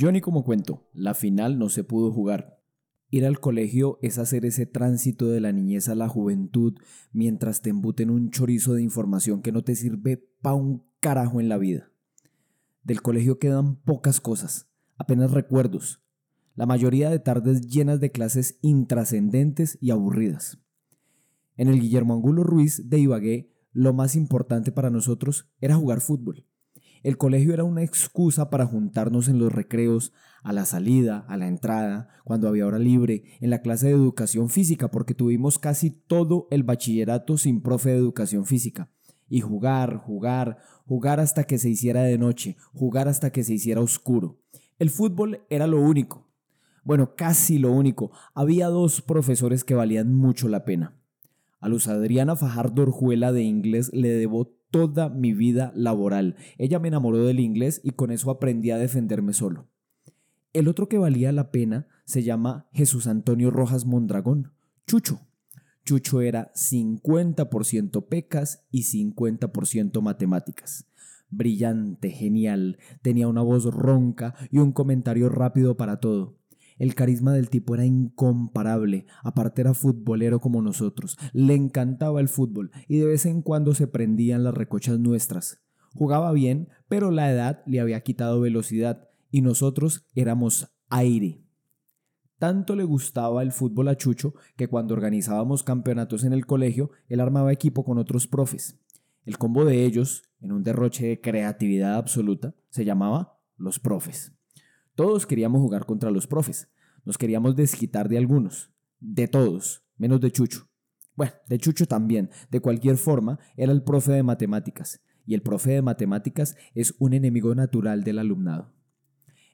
Yo ni como cuento, la final no se pudo jugar. Ir al colegio es hacer ese tránsito de la niñez a la juventud mientras te embuten un chorizo de información que no te sirve pa' un carajo en la vida. Del colegio quedan pocas cosas, apenas recuerdos, la mayoría de tardes llenas de clases intrascendentes y aburridas. En el Guillermo Angulo Ruiz de Ibagué, lo más importante para nosotros era jugar fútbol. El colegio era una excusa para juntarnos en los recreos, a la salida, a la entrada, cuando había hora libre, en la clase de educación física, porque tuvimos casi todo el bachillerato sin profe de educación física. Y jugar, jugar, jugar hasta que se hiciera de noche, jugar hasta que se hiciera oscuro. El fútbol era lo único. Bueno, casi lo único. Había dos profesores que valían mucho la pena. A Luz Adriana Fajardo Orjuela de inglés le debo toda mi vida laboral. Ella me enamoró del inglés y con eso aprendí a defenderme solo. El otro que valía la pena se llama Jesús Antonio Rojas Mondragón, Chucho. Chucho era 50% pecas y 50% matemáticas. Brillante, genial, tenía una voz ronca y un comentario rápido para todo. El carisma del tipo era incomparable, aparte era futbolero como nosotros, le encantaba el fútbol y de vez en cuando se prendían las recochas nuestras. Jugaba bien, pero la edad le había quitado velocidad y nosotros éramos aire. Tanto le gustaba el fútbol a Chucho que cuando organizábamos campeonatos en el colegio, él armaba equipo con otros profes. El combo de ellos, en un derroche de creatividad absoluta, se llamaba Los Profes. Todos queríamos jugar contra los profes. Nos queríamos desquitar de algunos. De todos, menos de Chucho. Bueno, de Chucho también. De cualquier forma, era el profe de matemáticas. Y el profe de matemáticas es un enemigo natural del alumnado.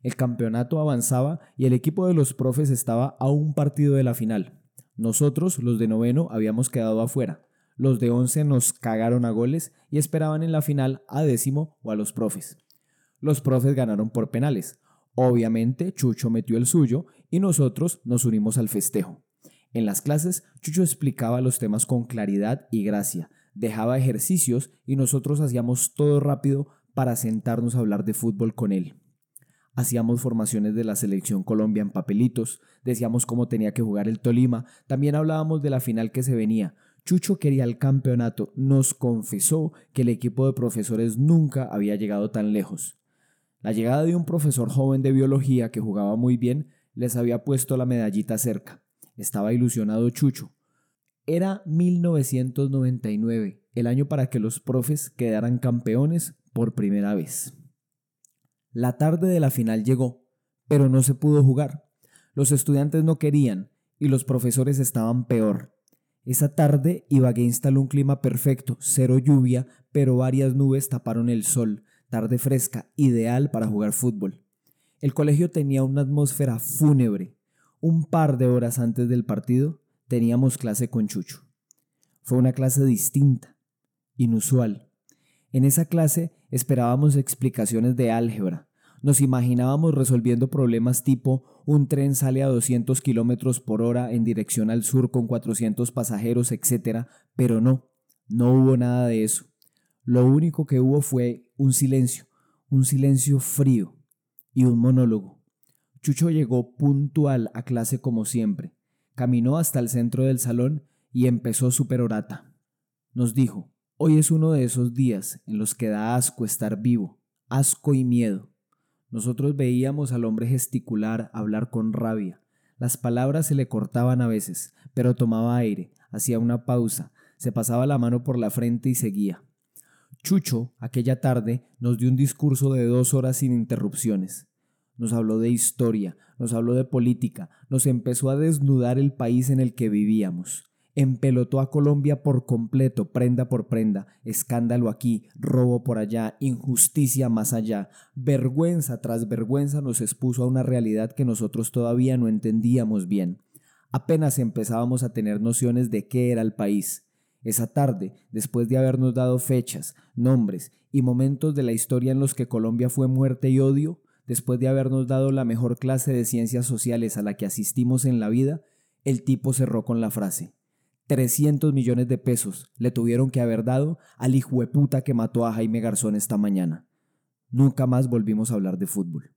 El campeonato avanzaba y el equipo de los profes estaba a un partido de la final. Nosotros, los de noveno, habíamos quedado afuera. Los de once nos cagaron a goles y esperaban en la final a décimo o a los profes. Los profes ganaron por penales, Obviamente, Chucho metió el suyo y nosotros nos unimos al festejo. En las clases, Chucho explicaba los temas con claridad y gracia, dejaba ejercicios y nosotros hacíamos todo rápido para sentarnos a hablar de fútbol con él. Hacíamos formaciones de la selección Colombia en papelitos, decíamos cómo tenía que jugar el Tolima, también hablábamos de la final que se venía. Chucho quería el campeonato, nos confesó que el equipo de profesores nunca había llegado tan lejos. La llegada de un profesor joven de biología que jugaba muy bien les había puesto la medallita cerca. Estaba ilusionado Chucho. Era 1999, el año para que los profes quedaran campeones por primera vez. La tarde de la final llegó, pero no se pudo jugar. Los estudiantes no querían y los profesores estaban peor. Esa tarde Ibagué instaló un clima perfecto, cero lluvia, pero varias nubes taparon el sol, tarde fresca, ideal para jugar fútbol. El colegio tenía una atmósfera fúnebre. Un par de horas antes del partido teníamos clase con Chucho. Fue una clase distinta, inusual. En esa clase esperábamos explicaciones de álgebra. Nos imaginábamos resolviendo problemas tipo un tren sale a 200 kilómetros por hora en dirección al sur con 400 pasajeros, etc. Pero no, no hubo nada de eso. Lo único que hubo fue un silencio, un silencio frío y un monólogo. Chucho llegó puntual a clase como siempre, caminó hasta el centro del salón y empezó su perorata. Nos dijo, hoy es uno de esos días en los que da asco estar vivo, asco y miedo. Nosotros veíamos al hombre gesticular, hablar con rabia. Las palabras se le cortaban a veces, pero tomaba aire, hacía una pausa, se pasaba la mano por la frente y seguía. Chucho, aquella tarde, nos dio un discurso de dos horas sin interrupciones. Nos habló de historia, nos habló de política, nos empezó a desnudar el país en el que vivíamos. Empelotó a Colombia por completo, prenda por prenda, escándalo aquí, robo por allá, injusticia más allá, vergüenza tras vergüenza nos expuso a una realidad que nosotros todavía no entendíamos bien. Apenas empezábamos a tener nociones de qué era el país. Esa tarde, después de habernos dado fechas, nombres y momentos de la historia en los que Colombia fue muerte y odio, después de habernos dado la mejor clase de ciencias sociales a la que asistimos en la vida, el tipo cerró con la frase. 300 millones de pesos le tuvieron que haber dado al hijo puta que mató a Jaime Garzón esta mañana. Nunca más volvimos a hablar de fútbol.